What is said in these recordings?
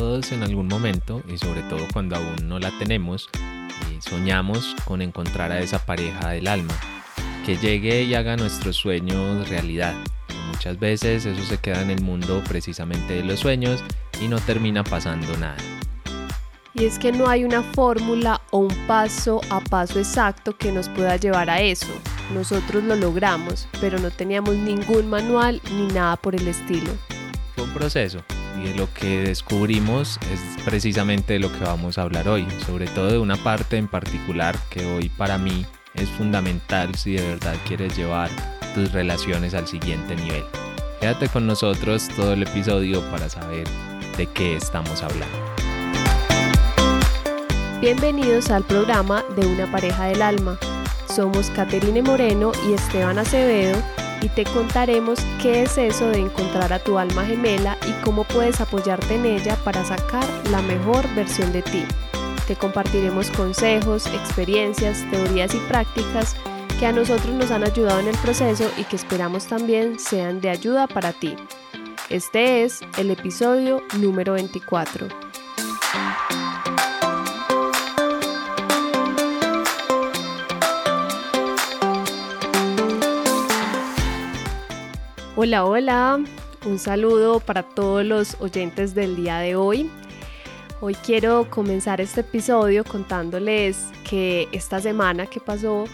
Todos en algún momento, y sobre todo cuando aún no la tenemos, eh, soñamos con encontrar a esa pareja del alma, que llegue y haga nuestros sueños realidad. muchas veces eso se queda en el mundo precisamente de los sueños y no termina pasando nada. Y es que no hay una fórmula o un paso a paso exacto que nos pueda llevar a eso. Nosotros lo logramos, pero no teníamos ningún manual ni nada por el estilo. Fue un proceso y lo que descubrimos es precisamente de lo que vamos a hablar hoy, sobre todo de una parte en particular que hoy para mí es fundamental si de verdad quieres llevar tus relaciones al siguiente nivel. Quédate con nosotros todo el episodio para saber de qué estamos hablando. Bienvenidos al programa de Una pareja del alma. Somos Caterine Moreno y Esteban Acevedo y te contaremos qué es eso de encontrar a tu alma gemela y cómo puedes apoyarte en ella para sacar la mejor versión de ti. Te compartiremos consejos, experiencias, teorías y prácticas que a nosotros nos han ayudado en el proceso y que esperamos también sean de ayuda para ti. Este es el episodio número 24. Hola, hola, un saludo para todos los oyentes del día de hoy. Hoy quiero comenzar este episodio contándoles que esta semana que pasó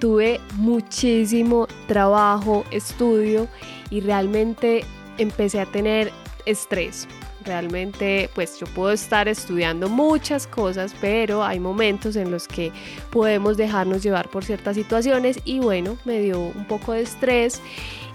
tuve muchísimo trabajo, estudio y realmente empecé a tener estrés. Realmente, pues yo puedo estar estudiando muchas cosas, pero hay momentos en los que podemos dejarnos llevar por ciertas situaciones y bueno, me dio un poco de estrés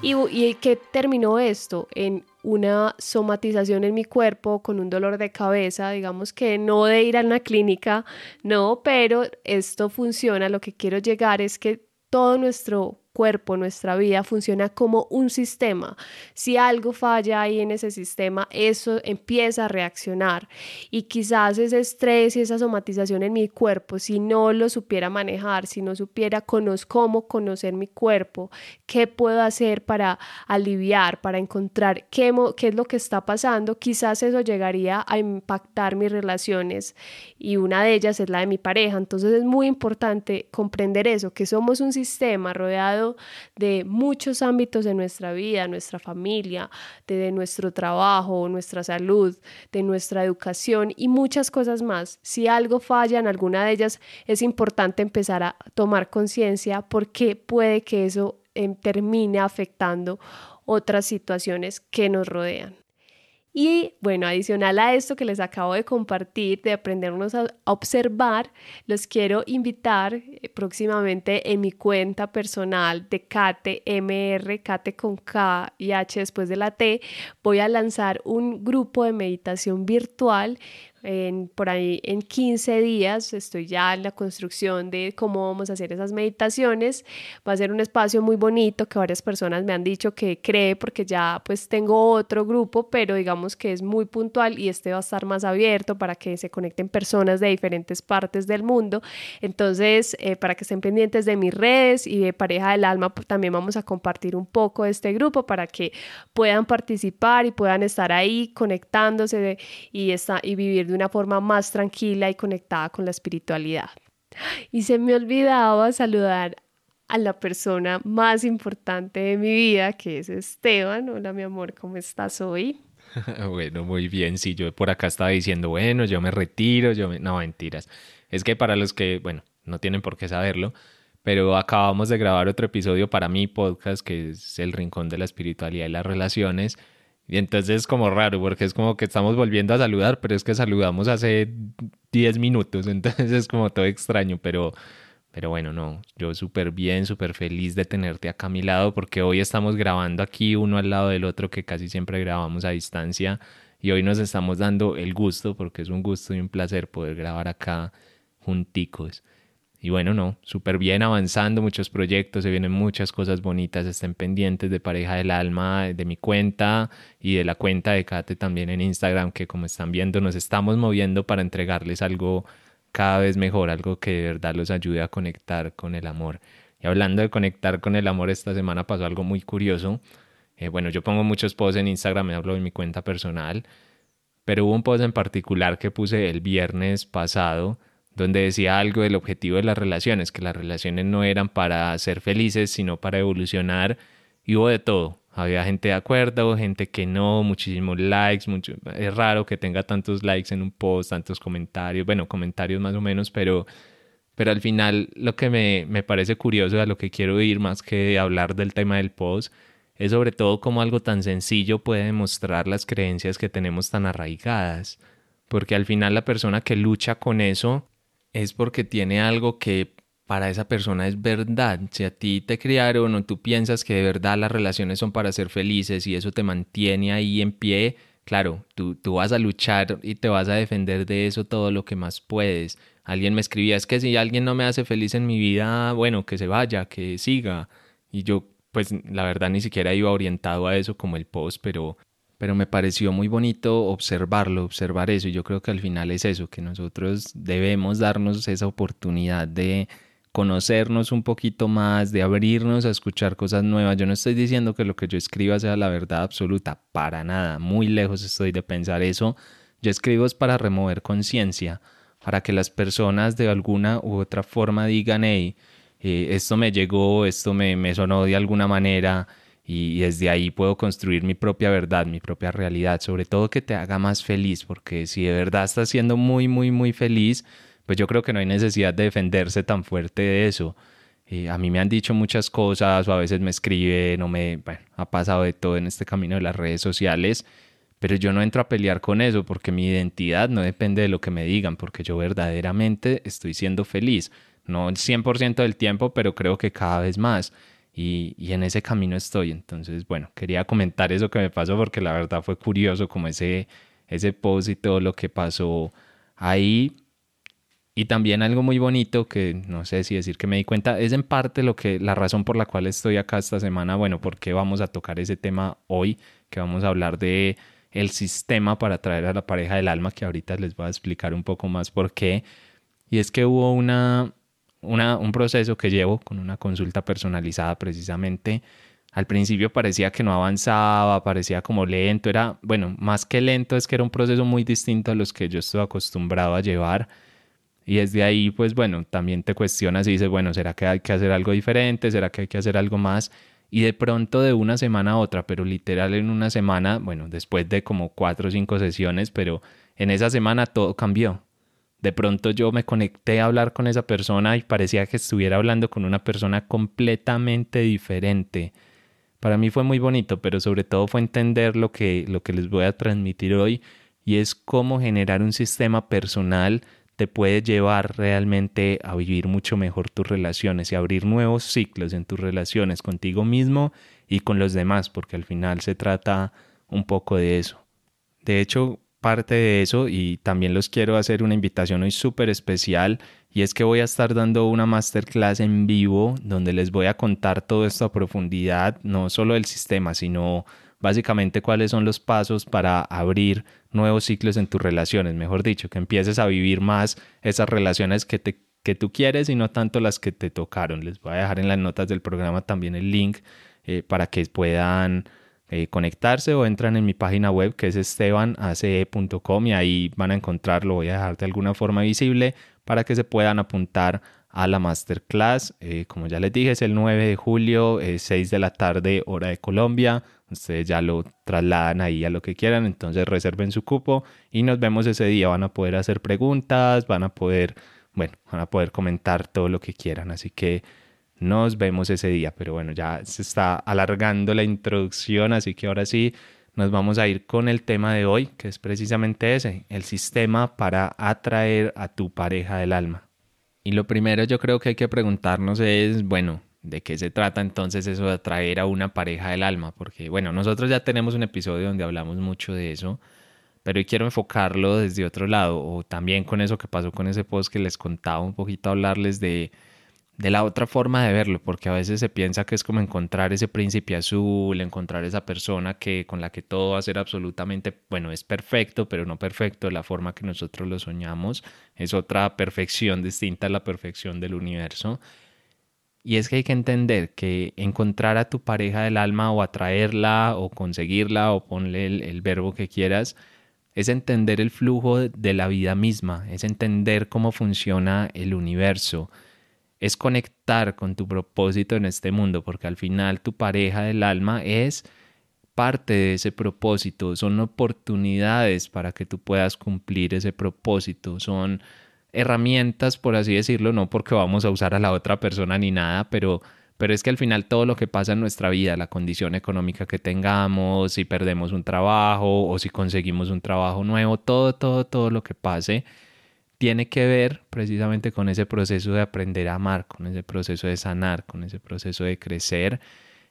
¿Y, y qué terminó esto? En una somatización en mi cuerpo con un dolor de cabeza, digamos que no de ir a una clínica, no, pero esto funciona, lo que quiero llegar es que todo nuestro cuerpo, nuestra vida funciona como un sistema. Si algo falla ahí en ese sistema, eso empieza a reaccionar. Y quizás ese estrés y esa somatización en mi cuerpo, si no lo supiera manejar, si no supiera cómo conocer mi cuerpo, qué puedo hacer para aliviar, para encontrar qué, qué es lo que está pasando, quizás eso llegaría a impactar mis relaciones y una de ellas es la de mi pareja. Entonces es muy importante comprender eso, que somos un sistema rodeado de muchos ámbitos de nuestra vida, nuestra familia, de, nuestro trabajo, nuestra salud, de nuestra educación y muchas cosas más. Si algo falla en alguna de ellas, es importante empezar a tomar conciencia porque puede que eso em, termine afectando otras situaciones que nos rodean. Y bueno, adicional a esto que les acabo de compartir, de aprendernos a observar, los quiero invitar eh, próximamente en mi cuenta personal de Kate MR, Kate con K y H después de la T, voy a lanzar un grupo de meditación virtual en, por ahí en 15 días estoy ya en la construcción de cómo vamos a hacer esas meditaciones. Va a ser un espacio muy bonito que varias personas me han dicho que cree porque ya pues tengo otro grupo, pero digamos que es muy puntual y este va a estar más abierto para que se conecten personas de diferentes partes del mundo. Entonces, eh, para que estén pendientes de mis redes y de Pareja del Alma, pues, también vamos a compartir un poco de este grupo para que puedan participar y puedan estar ahí conectándose y, está, y vivir de una forma más tranquila y conectada con la espiritualidad. Y se me olvidaba saludar a la persona más importante de mi vida, que es Esteban. Hola, mi amor, ¿cómo estás hoy? bueno, muy bien. Sí, yo por acá estaba diciendo, bueno, yo me retiro, yo me... No, mentiras. Es que para los que, bueno, no tienen por qué saberlo, pero acabamos de grabar otro episodio para mi podcast, que es El Rincón de la Espiritualidad y las Relaciones. Y entonces es como raro, porque es como que estamos volviendo a saludar, pero es que saludamos hace 10 minutos, entonces es como todo extraño, pero, pero bueno, no, yo súper bien, súper feliz de tenerte acá a mi lado, porque hoy estamos grabando aquí uno al lado del otro, que casi siempre grabamos a distancia, y hoy nos estamos dando el gusto, porque es un gusto y un placer poder grabar acá junticos. Y bueno, no, súper bien avanzando, muchos proyectos, se vienen muchas cosas bonitas, estén pendientes de Pareja del Alma, de mi cuenta y de la cuenta de Kate también en Instagram, que como están viendo nos estamos moviendo para entregarles algo cada vez mejor, algo que de verdad los ayude a conectar con el amor. Y hablando de conectar con el amor, esta semana pasó algo muy curioso. Eh, bueno, yo pongo muchos posts en Instagram, me hablo de mi cuenta personal pero hubo un post en particular que puse el viernes pasado donde decía algo del objetivo de las relaciones, que las relaciones no eran para ser felices, sino para evolucionar, y hubo de todo. Había gente de acuerdo, gente que no, muchísimos likes, mucho, es raro que tenga tantos likes en un post, tantos comentarios, bueno, comentarios más o menos, pero, pero al final lo que me, me parece curioso, a lo que quiero ir más que hablar del tema del post, es sobre todo cómo algo tan sencillo puede demostrar las creencias que tenemos tan arraigadas, porque al final la persona que lucha con eso es porque tiene algo que para esa persona es verdad. Si a ti te criaron o tú piensas que de verdad las relaciones son para ser felices y eso te mantiene ahí en pie, claro, tú, tú vas a luchar y te vas a defender de eso todo lo que más puedes. Alguien me escribía, es que si alguien no me hace feliz en mi vida, bueno, que se vaya, que siga. Y yo, pues la verdad ni siquiera iba orientado a eso como el post, pero pero me pareció muy bonito observarlo, observar eso, y yo creo que al final es eso, que nosotros debemos darnos esa oportunidad de conocernos un poquito más, de abrirnos a escuchar cosas nuevas. Yo no estoy diciendo que lo que yo escriba sea la verdad absoluta, para nada, muy lejos estoy de pensar eso. Yo escribo es para remover conciencia, para que las personas de alguna u otra forma digan, hey, eh, esto me llegó, esto me, me sonó de alguna manera, y desde ahí puedo construir mi propia verdad, mi propia realidad, sobre todo que te haga más feliz, porque si de verdad estás siendo muy, muy, muy feliz, pues yo creo que no hay necesidad de defenderse tan fuerte de eso. Eh, a mí me han dicho muchas cosas o a veces me escriben o me, bueno, ha pasado de todo en este camino de las redes sociales, pero yo no entro a pelear con eso porque mi identidad no depende de lo que me digan, porque yo verdaderamente estoy siendo feliz, no el 100% del tiempo, pero creo que cada vez más y, en ese camino estoy. Entonces, bueno, quería comentar eso que me pasó porque la verdad fue curioso como ese, ese post y todo lo que pasó ahí. Y también algo muy bonito que no sé si decir que me di cuenta es en parte lo que la razón por la cual estoy acá esta semana, bueno, porque vamos a tocar ese tema hoy, que vamos a hablar de el sistema para atraer a la pareja del alma, que ahorita les voy a explicar un poco más por qué. Y es que hubo una un proceso que llevo con una consulta personalizada precisamente. Al principio parecía que no avanzaba, parecía como lento, era, bueno, más que lento es que era un proceso muy distinto a los que yo estoy acostumbrado a llevar. Y desde ahí, pues bueno, también te cuestionas y dices, bueno, ¿será que hay que hacer algo diferente? ¿Será que hay que hacer algo más? Y de pronto de una semana a otra, pero literal en una semana, bueno, después de como cuatro o cinco sesiones, pero en esa semana todo cambió de pronto yo me conecté a hablar con esa persona y parecía que estuviera hablando con una persona completamente diferente. Para mí fue muy bonito, pero sobre todo fue entender lo que, lo que les voy a transmitir hoy y es cómo generar un sistema personal te puede llevar realmente a vivir mucho mejor tus relaciones y abrir nuevos ciclos en tus relaciones contigo mismo y con los demás, porque al final se trata un poco de eso. De hecho, parte de eso y también los quiero hacer una invitación hoy súper especial y es que voy a estar dando una masterclass en vivo donde les voy a contar todo esto a profundidad, no solo del sistema, sino básicamente cuáles son los pasos para abrir nuevos ciclos en tus relaciones, mejor dicho, que empieces a vivir más esas relaciones que, te, que tú quieres y no tanto las que te tocaron. Les voy a dejar en las notas del programa también el link eh, para que puedan eh, conectarse o entran en mi página web que es estebanace.com y ahí van a encontrarlo. Voy a dejar de alguna forma visible para que se puedan apuntar a la masterclass. Eh, como ya les dije, es el 9 de julio, 6 de la tarde, hora de Colombia. Ustedes ya lo trasladan ahí a lo que quieran, entonces reserven su cupo y nos vemos ese día. Van a poder hacer preguntas, van a poder, bueno, van a poder comentar todo lo que quieran. Así que nos vemos ese día. Pero bueno, ya se está alargando la introducción, así que ahora sí nos vamos a ir con el tema de hoy, que es precisamente ese, el sistema para atraer a tu pareja del alma. Y lo primero yo creo que hay que preguntarnos es, bueno, ¿de qué se trata entonces eso de atraer a una pareja del alma? Porque bueno, nosotros ya tenemos un episodio donde hablamos mucho de eso, pero hoy quiero enfocarlo desde otro lado, o también con eso que pasó con ese post que les contaba un poquito, hablarles de de la otra forma de verlo, porque a veces se piensa que es como encontrar ese príncipe azul, encontrar esa persona que con la que todo va a ser absolutamente, bueno, es perfecto, pero no perfecto la forma que nosotros lo soñamos, es otra perfección distinta a la perfección del universo. Y es que hay que entender que encontrar a tu pareja del alma o atraerla o conseguirla o ponle el verbo que quieras, es entender el flujo de la vida misma, es entender cómo funciona el universo, es conectar con tu propósito en este mundo, porque al final tu pareja del alma es parte de ese propósito, son oportunidades para que tú puedas cumplir ese propósito, son herramientas, por así decirlo, no porque vamos a usar a la otra persona ni nada, pero, pero es que al final todo lo que pasa en nuestra vida, la condición económica que tengamos, si perdemos un trabajo o si conseguimos un trabajo nuevo, todo, todo, todo lo que pase, tiene que ver precisamente con ese proceso de aprender a amar, con ese proceso de sanar, con ese proceso de crecer.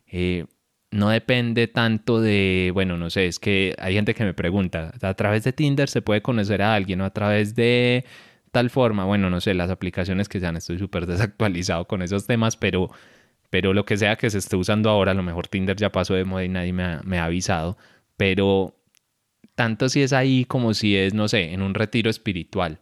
Eh, no depende tanto de, bueno, no sé, es que hay gente que me pregunta, a través de Tinder se puede conocer a alguien o a través de tal forma, bueno, no sé, las aplicaciones que sean, estoy súper desactualizado con esos temas, pero, pero lo que sea que se esté usando ahora, a lo mejor Tinder ya pasó de moda y nadie me ha, me ha avisado, pero tanto si es ahí como si es, no sé, en un retiro espiritual.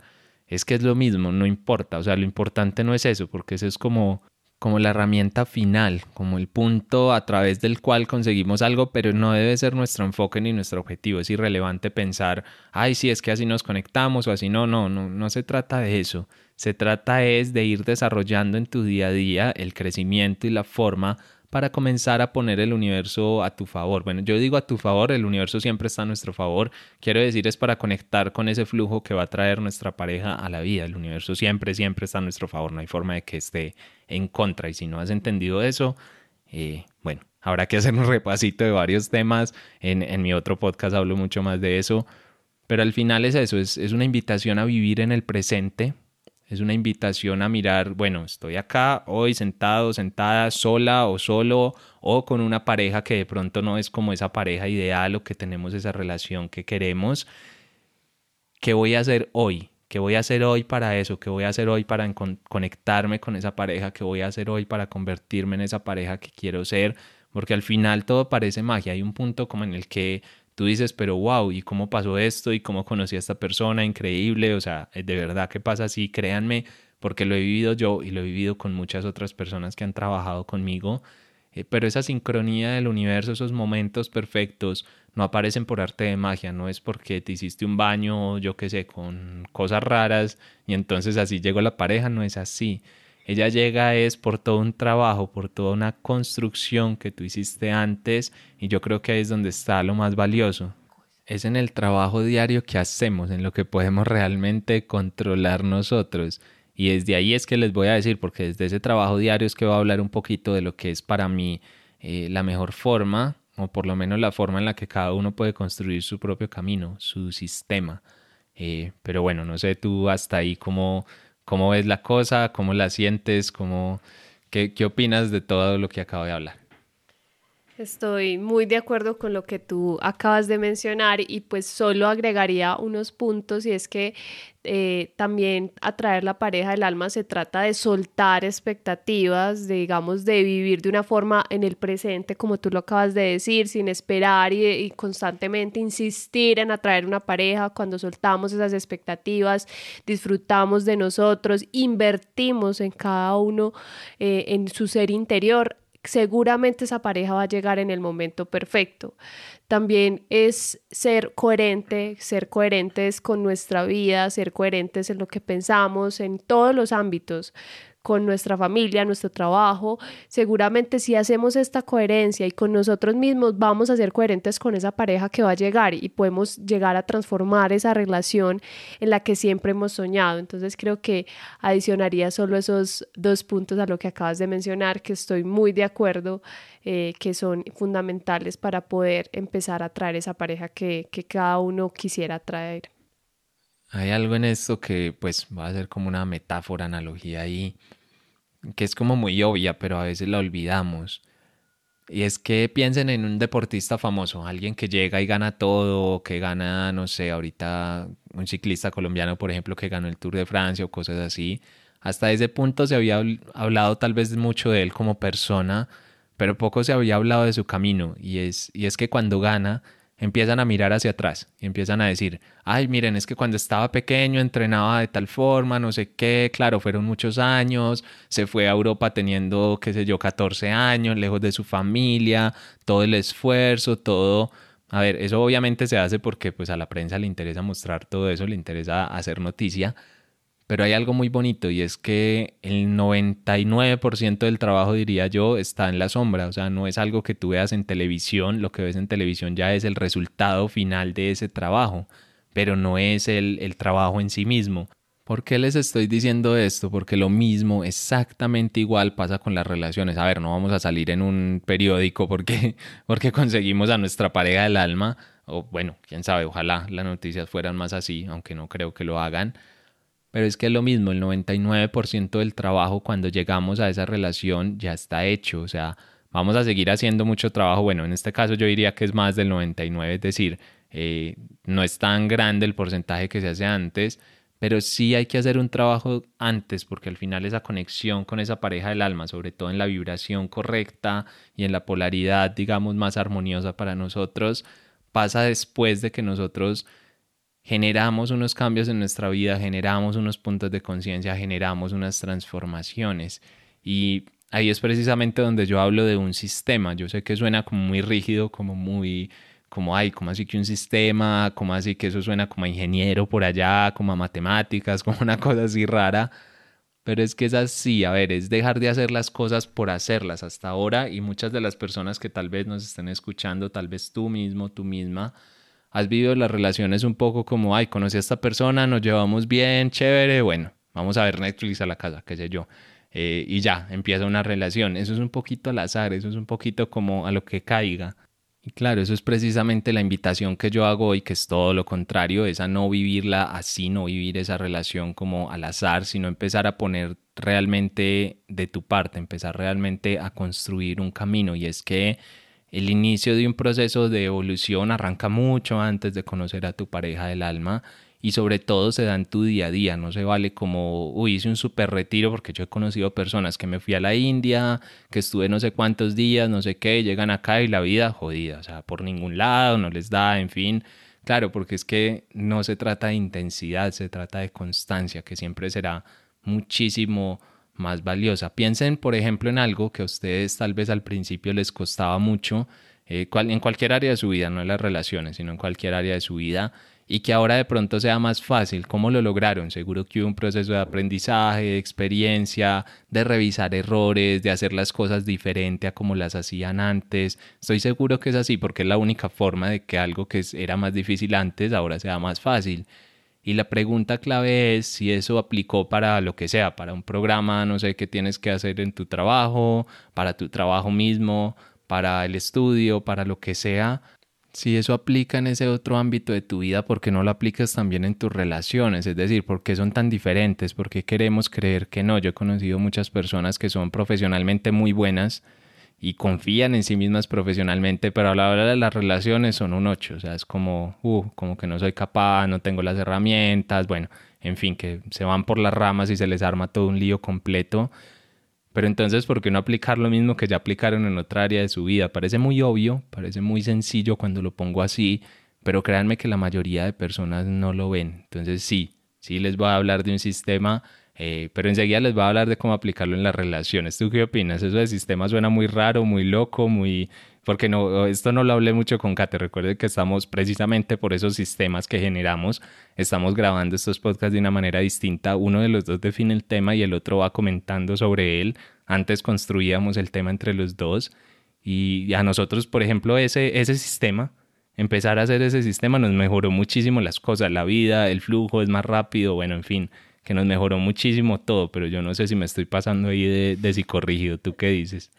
Es que es lo mismo, no importa, o sea, lo importante no es eso, porque eso es como como la herramienta final, como el punto a través del cual conseguimos algo, pero no debe ser nuestro enfoque ni nuestro objetivo. Es irrelevante pensar, ay, sí, es que así nos conectamos o así. No, no, no, no se trata de eso. Se trata es de ir desarrollando en tu día a día el crecimiento y la forma para comenzar a poner el universo a tu favor. Bueno, yo digo a tu favor, el universo siempre está a nuestro favor. Quiero decir, es para conectar con ese flujo que va a traer nuestra pareja a la vida. El universo siempre, siempre está a nuestro favor. No hay forma de que esté en contra. Y si no has entendido eso, eh, bueno, habrá que hacer un repasito de varios temas. En, en, mi otro podcast hablo mucho más de eso. Pero al final es eso, es, es una invitación a vivir en el presente, es una invitación a mirar, bueno, estoy acá hoy sentado, sentada, sola o solo, o con una pareja que de pronto no es como esa pareja ideal o que tenemos esa relación que queremos. ¿Qué voy a hacer hoy? ¿Qué voy a hacer hoy para eso? ¿Qué voy a hacer hoy para conectarme con esa pareja? ¿Qué voy a hacer hoy para convertirme en esa pareja que quiero ser? Porque al final todo parece magia. Hay un punto como en el que tú dices, pero wow, ¿y cómo pasó esto? ¿Y cómo conocí a esta persona? Increíble, o sea, de verdad que pasa así, créanme, porque lo he vivido yo y lo he vivido con muchas otras personas que han trabajado conmigo, eh, pero esa sincronía del universo, esos momentos perfectos, no aparecen por arte de magia, no es porque te hiciste un baño, yo qué sé, con cosas raras y entonces así llegó la pareja, no es así. Ella llega es por todo un trabajo, por toda una construcción que tú hiciste antes y yo creo que ahí es donde está lo más valioso. Es en el trabajo diario que hacemos, en lo que podemos realmente controlar nosotros. Y desde ahí es que les voy a decir, porque desde ese trabajo diario es que voy a hablar un poquito de lo que es para mí eh, la mejor forma, o por lo menos la forma en la que cada uno puede construir su propio camino, su sistema. Eh, pero bueno, no sé tú hasta ahí cómo ¿Cómo ves la cosa? ¿Cómo la sientes? ¿Cómo, qué, ¿Qué opinas de todo lo que acabo de hablar? Estoy muy de acuerdo con lo que tú acabas de mencionar y pues solo agregaría unos puntos y es que eh, también atraer la pareja del alma se trata de soltar expectativas, digamos, de vivir de una forma en el presente, como tú lo acabas de decir, sin esperar y, constantemente insistir en atraer una pareja. Cuando soltamos esas expectativas, disfrutamos de nosotros, invertimos en cada uno, eh, en su ser interior seguramente esa pareja va a llegar en el momento perfecto. También es ser coherente, ser coherentes con nuestra vida, ser coherentes en lo que pensamos, en todos los ámbitos con nuestra familia, nuestro trabajo. Seguramente si hacemos esta coherencia y con nosotros mismos vamos a ser coherentes con esa pareja que va a llegar y podemos llegar a transformar esa relación en la que siempre hemos soñado. Entonces creo que adicionaría solo esos dos puntos a lo que acabas de mencionar, que estoy muy de acuerdo, eh, que son fundamentales para poder empezar a traer esa pareja que, que cada uno quisiera traer. Hay algo en esto que pues va a ser como una metáfora, analogía ahí, que es como muy obvia, pero a veces la olvidamos. Y es que piensen en un deportista famoso, alguien que llega y gana todo, que gana, no sé, ahorita un ciclista colombiano, por ejemplo, que ganó el Tour de Francia o cosas así. Hasta ese punto se había hablado tal vez mucho de él como persona, pero poco se había hablado de su camino. Y es, y es que cuando gana, empiezan a mirar hacia atrás y empiezan a decir, ay, miren, es que cuando estaba pequeño entrenaba de tal forma, no sé qué, claro, fueron muchos años, se fue a Europa teniendo, qué sé yo, 14 años, lejos de su familia, todo el esfuerzo, todo. A ver, eso obviamente se hace porque pues a la prensa le interesa mostrar todo eso, le interesa hacer noticia, pero hay algo muy bonito y es que el 99% del trabajo, diría yo, está en la sombra, o sea, no es algo que tú veas en televisión, lo que ves en televisión ya es el resultado final de ese trabajo, pero no es el, el trabajo en sí mismo. ¿Por qué les estoy diciendo esto? Porque lo mismo, exactamente igual pasa con las relaciones. A ver, no vamos a salir en un periódico porque, porque conseguimos a nuestra pareja del alma. O bueno, quién sabe, ojalá las noticias fueran más así, aunque no creo que lo hagan. Pero es que es lo mismo, el 99% del trabajo cuando llegamos a esa relación ya está hecho. O sea, vamos a seguir haciendo mucho trabajo. Bueno, en este caso yo diría que es más del 99, es decir, eh, no es tan grande el porcentaje que se hace antes pero sí hay que hacer un trabajo antes porque al final esa conexión con esa pareja del alma, sobre todo en la vibración correcta y en la polaridad, digamos, más armoniosa para nosotros, pasa después de que nosotros generamos unos cambios en nuestra vida, generamos unos puntos de conciencia, generamos unas transformaciones. Y ahí es precisamente donde yo hablo de un sistema. Yo sé que suena como muy rígido, como muy como, hay como así que un sistema, como así que eso suena como a ingeniero por allá, como a matemáticas, como una cosa así rara. Pero es que es así, a ver, es dejar de hacer las cosas por hacerlas hasta ahora y muchas de las personas que tal vez nos estén escuchando, tal vez tú mismo, tú misma, has vivido las relaciones un poco como, ay, conocí a esta persona, nos llevamos bien, chévere, bueno, vamos a ver Netflix a la casa, qué sé yo. Eh, y ya, empieza una relación. Eso es un poquito al azar, eso es un poquito como a lo que caiga. Y claro, eso es precisamente la invitación que yo hago hoy, que es todo lo contrario, es a no vivirla así, no vivir esa relación como al azar, sino empezar a poner realmente de tu parte, empezar realmente a construir un camino. Y es que el inicio de un proceso de evolución arranca mucho antes de conocer a tu pareja del alma y sobre todo se da en tu día a día, no se vale como, uy, hice un super retiro porque yo he conocido personas que me fui a la India, que estuve no sé cuántos días, no sé qué, llegan acá y la vida jodida, o sea, por ningún lado, no les da, en fin. Claro, porque es que no se trata de intensidad, se trata de constancia, que siempre será muchísimo más valiosa. Piensen, por ejemplo, en algo que a ustedes tal vez al principio les costaba mucho, eh, en cualquier área de su vida, no en las relaciones, sino en cualquier área de su vida, y que ahora de pronto sea más fácil. ¿Cómo lo lograron? Seguro que hubo un proceso de aprendizaje, de experiencia, de revisar errores, de hacer las cosas diferente a como las hacían antes. Estoy seguro que es así porque es la única forma de que algo que era más difícil antes ahora sea más fácil. Y la pregunta clave es si eso aplicó para lo que sea, para un programa, no sé qué tienes que hacer en tu trabajo, para tu trabajo mismo, para el estudio, para lo que sea, si eso aplica en ese otro ámbito de tu vida, ¿por qué no lo aplicas también en tus relaciones? Es decir, ¿por qué son tan diferentes? ¿Por qué queremos creer que no? Yo he conocido muchas personas que son profesionalmente muy buenas y confían en sí mismas profesionalmente, pero a la hora de las relaciones son un ocho. O sea, es como, uh, como que no soy capaz, no tengo las herramientas, bueno, en fin, que se van por las ramas y se les arma todo un lío completo pero entonces, ¿por qué no aplicar lo mismo que ya aplicaron en otra área de su vida? Parece muy obvio, parece muy sencillo cuando lo pongo así, pero créanme que la mayoría de personas no lo ven. Entonces, sí, sí les voy a hablar de un sistema, eh, pero enseguida les voy a hablar de cómo aplicarlo en las relaciones. ¿Tú qué opinas? Eso de sistema suena muy raro, muy loco, muy porque no, esto no lo hablé mucho con Kate. Recuerden que estamos precisamente por esos sistemas que generamos, estamos grabando estos podcasts de una manera distinta. Uno de los dos define el tema y el otro va comentando sobre él. Antes construíamos el tema entre los dos y a nosotros, por ejemplo, ese, ese sistema, empezar a hacer ese sistema nos mejoró muchísimo las cosas, la vida, el flujo es más rápido, bueno, en fin, que nos mejoró muchísimo todo, pero yo no sé si me estoy pasando ahí de, de psicorrígido. ¿Tú qué dices?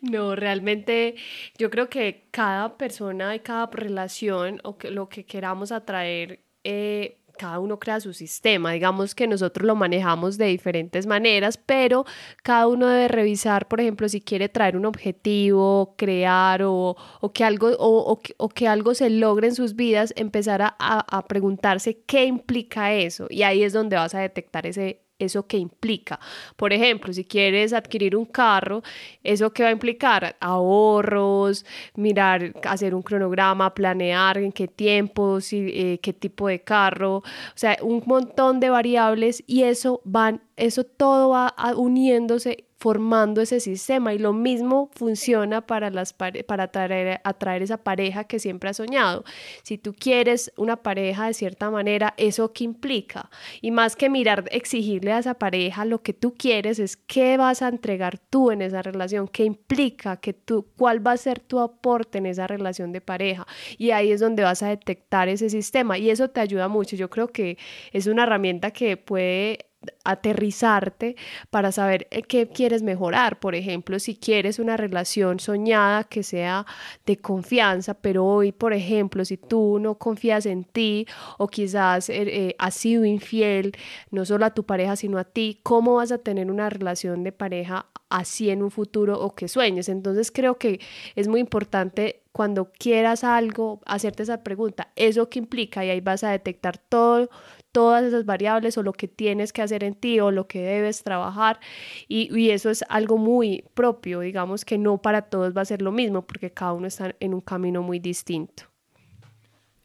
No, realmente yo creo que cada persona y cada relación o que lo que queramos atraer, eh, cada uno crea su sistema. Digamos que nosotros lo manejamos de diferentes maneras, pero cada uno debe revisar, por ejemplo, si quiere traer un objetivo, crear o, que, algo, o, o, que algo se logre en sus vidas, empezar a, a preguntarse qué implica eso. Y ahí es donde vas a detectar ese eso que implica. Por ejemplo, si quieres adquirir un carro, ¿eso qué va a implicar? Ahorros, mirar, hacer un cronograma, planear en qué tiempo, si, eh, qué tipo de carro, o sea, un montón de variables y eso van, eso todo va uniéndose formando ese sistema y lo mismo funciona para, las para atraer, atraer esa pareja que siempre has soñado. Si tú quieres una pareja de cierta manera, ¿eso qué implica? Y más que mirar, exigirle a esa pareja lo que tú quieres es qué vas a entregar tú en esa relación, qué implica, que tú, cuál va a ser tu aporte en esa relación de pareja. Y ahí es donde vas a detectar ese sistema y eso te ayuda mucho. Yo creo que es una herramienta que puede aterrizarte para saber eh, qué quieres mejorar. Por ejemplo, si quieres una relación soñada que sea de confianza, pero hoy, por ejemplo, si tú no confías en ti o quizás eh, eh, has sido infiel, no solo a tu pareja, sino a ti, ¿cómo vas a tener una relación de pareja así en un futuro o que sueñes? Entonces creo que es muy importante cuando quieras algo, hacerte esa pregunta, ¿eso qué implica? Y ahí vas a detectar todo, todas esas variables o lo que tienes que hacer en ti o lo que debes trabajar y, eso es algo muy propio, digamos que no para todos va a ser lo mismo porque cada uno está en un camino muy distinto.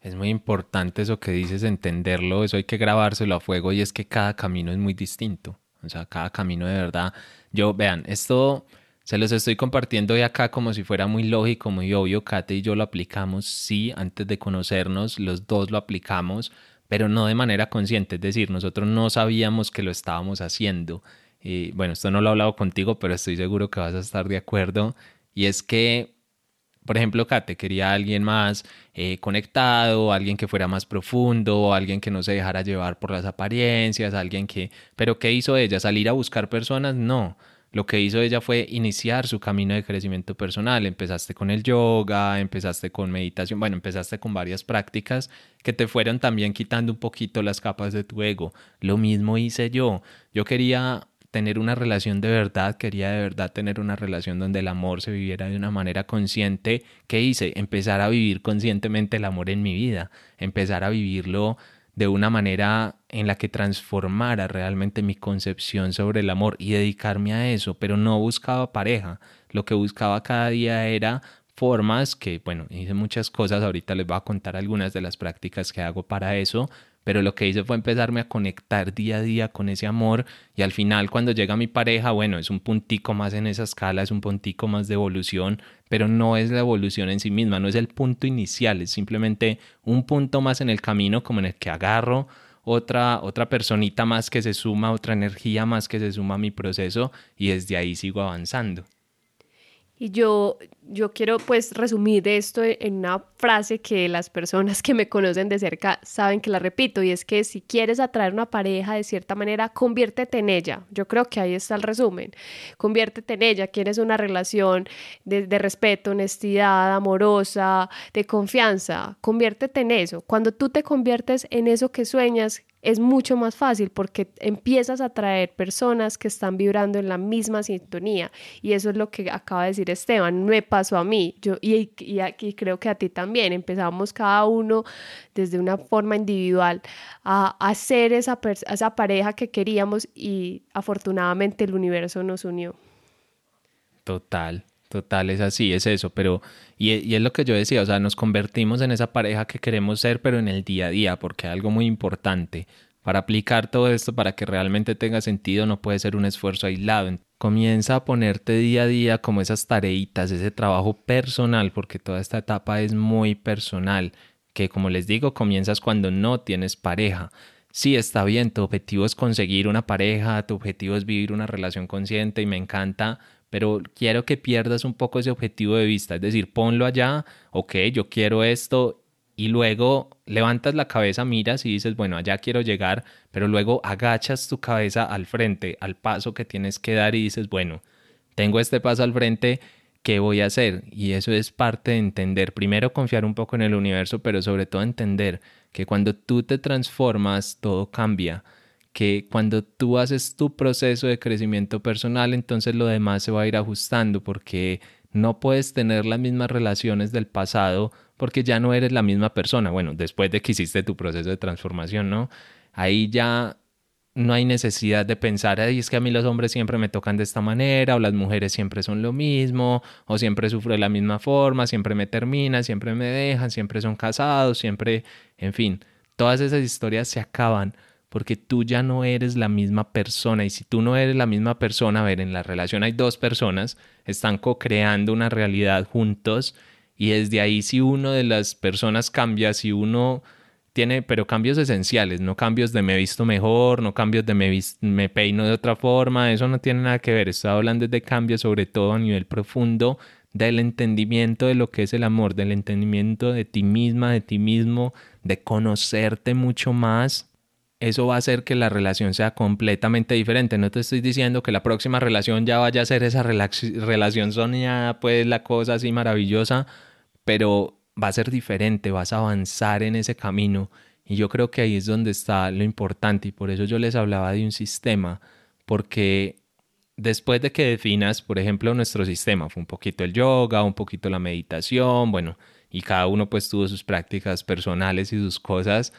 Es muy importante eso que dices, entenderlo, eso hay que grabárselo a fuego y es que cada camino es muy distinto, o sea, cada camino de verdad. Yo, vean, esto se los estoy compartiendo hoy acá como si fuera muy lógico, muy obvio, Kate y yo lo aplicamos, sí, antes de conocernos, los dos lo aplicamos, pero no de manera consciente, es decir, nosotros no sabíamos que lo estábamos haciendo. Y bueno, esto no lo he hablado contigo, pero estoy seguro que vas a estar de acuerdo. Y es que, por ejemplo, Kate quería alguien más eh, conectado, alguien que fuera más profundo, alguien que no se dejara llevar por las apariencias, alguien que... Pero ¿qué hizo ella? ¿Salir a buscar personas? No. Lo que hizo ella fue iniciar su camino de crecimiento personal. Empezaste con el yoga, empezaste con meditación, bueno, empezaste con varias prácticas que te fueron también quitando un poquito las capas de tu ego. Lo mismo hice yo. Yo quería tener una relación de verdad, quería de verdad tener una relación donde el amor se viviera de una manera consciente. ¿Qué hice? Empezar a vivir conscientemente el amor en mi vida, empezar a vivirlo de una manera en la que transformara realmente mi concepción sobre el amor y dedicarme a eso, pero no buscaba pareja. Lo que buscaba cada día era formas que, bueno, hice muchas cosas, ahorita les voy a contar algunas de las prácticas que hago para eso, pero lo que hice fue empezarme a conectar día a día con ese amor y al final cuando llega mi pareja, bueno, es un puntico más en esa escala, es un puntico más de evolución, pero no es la evolución en sí misma, no es el punto inicial, es simplemente un punto más en el camino como en el que agarro otra, otra personita más que se suma, otra energía más que se suma a mi proceso y desde ahí sigo avanzando. Y yo, yo quiero pues resumir esto en una frase que las personas que me conocen de cerca saben que la repito y es que si quieres atraer una pareja de cierta manera, conviértete en ella. Yo creo que ahí está el resumen. Conviértete en ella. Quieres una relación de, de respeto, honestidad, amorosa, de confianza. Conviértete en eso. Cuando tú te conviertes en eso que sueñas, es mucho más fácil porque empiezas a atraer personas que están vibrando en la misma sintonía. Y eso es lo que acaba de decir Esteban, me pasó a mí. Yo, y, y, creo que a ti también, empezamos cada uno desde una forma individual a hacer esa, esa pareja que queríamos y afortunadamente el universo nos unió. Total, Total, es así, es eso, pero y, y, es lo que yo decía, o sea, nos convertimos en esa pareja que queremos ser, pero en el día a día, porque hay algo muy importante. Para aplicar todo esto, para que realmente tenga sentido, no puede ser un esfuerzo aislado. Comienza a ponerte día a día como esas tareitas, ese trabajo personal, porque toda esta etapa es muy personal, que como les digo, comienzas cuando no tienes pareja. Sí, está bien, tu objetivo es conseguir una pareja, tu objetivo es vivir una relación consciente y me encanta, pero quiero que pierdas un poco ese objetivo de vista, es decir, ponlo allá, ok, yo quiero esto y luego levantas la cabeza, miras y dices, bueno, allá quiero llegar, pero luego agachas tu cabeza al frente, al paso que tienes que dar y dices, bueno, tengo este paso al frente, ¿qué voy a hacer? Y eso es parte de entender, primero confiar un poco en el universo, pero sobre todo entender que cuando tú te transformas, todo cambia que cuando tú haces tu proceso de crecimiento personal, entonces lo demás se va a ir ajustando porque no puedes tener las mismas relaciones del pasado porque ya no eres la misma persona. Bueno, después de que hiciste tu proceso de transformación, ¿no? Ahí ya no hay necesidad de pensar, Ay, es que a mí los hombres siempre me tocan de esta manera, o las mujeres siempre son lo mismo, o siempre sufro de la misma forma, siempre me terminan, siempre me dejan, siempre son casados, siempre, en fin, todas esas historias se acaban porque tú ya no eres la misma persona. Y si tú no eres la misma persona, a ver, en la relación hay dos personas, están co-creando una realidad juntos y desde ahí si uno de las personas cambia, si uno tiene, pero cambios esenciales, no cambios de me visto mejor, no cambios de me, me peino de otra forma, eso no tiene nada que ver, estoy hablando de cambios sobre todo a nivel profundo del entendimiento de lo que es el amor, del entendimiento de ti misma, de ti mismo, de conocerte mucho más eso va a hacer que la relación sea completamente diferente. No te estoy diciendo que la próxima relación ya vaya a ser esa relación soñada, pues la cosa así maravillosa, pero va a ser diferente, vas a avanzar en ese camino. Y yo creo que ahí es donde está lo importante y por eso yo les hablaba de un sistema, porque después de que definas, por ejemplo, nuestro sistema, fue un poquito el yoga, un poquito la meditación, bueno, y cada uno pues tuvo sus prácticas personales y sus cosas,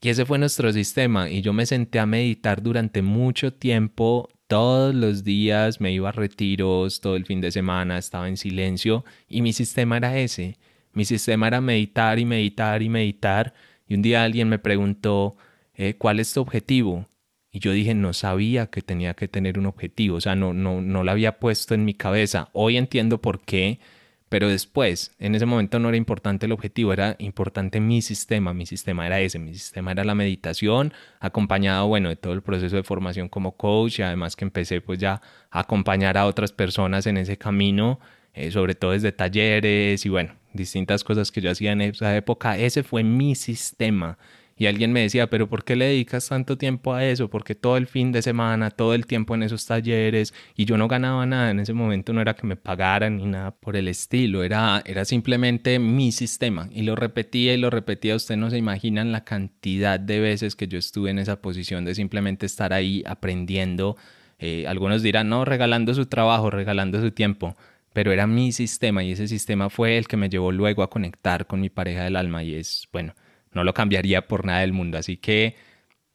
y ese fue nuestro sistema y yo me senté a meditar durante mucho tiempo, todos los días me iba a retiros, todo el fin de semana estaba en silencio y mi sistema era ese. Mi sistema era meditar y meditar y meditar y un día alguien me preguntó, eh, ¿cuál es tu objetivo? Y yo dije, no sabía que tenía que tener un objetivo, o sea, no, no, no lo había puesto en mi cabeza. Hoy entiendo por qué pero después, en ese momento no era importante el objetivo, era importante mi sistema. Mi sistema era ese, mi sistema era la meditación, acompañado, bueno, de todo el proceso de formación como coach y además que empecé pues ya a acompañar a otras personas en ese camino, eh, sobre todo desde talleres y bueno, distintas cosas que yo hacía en esa época. Ese fue mi sistema. Y alguien me decía, pero ¿por qué le dedicas tanto tiempo a eso? Porque todo el fin de semana, todo el tiempo en esos talleres y yo no ganaba nada. En ese momento no era que me pagaran ni nada por el estilo, era, era simplemente mi sistema. Y lo repetía y lo repetía. Ustedes no se imaginan la cantidad de veces que yo estuve en esa posición de simplemente estar ahí aprendiendo. Eh, algunos dirán, no, regalando su trabajo, regalando su tiempo pero era mi sistema y ese sistema fue el que me llevó luego a conectar con mi pareja del alma y es, bueno, no lo cambiaría por nada del mundo. Así que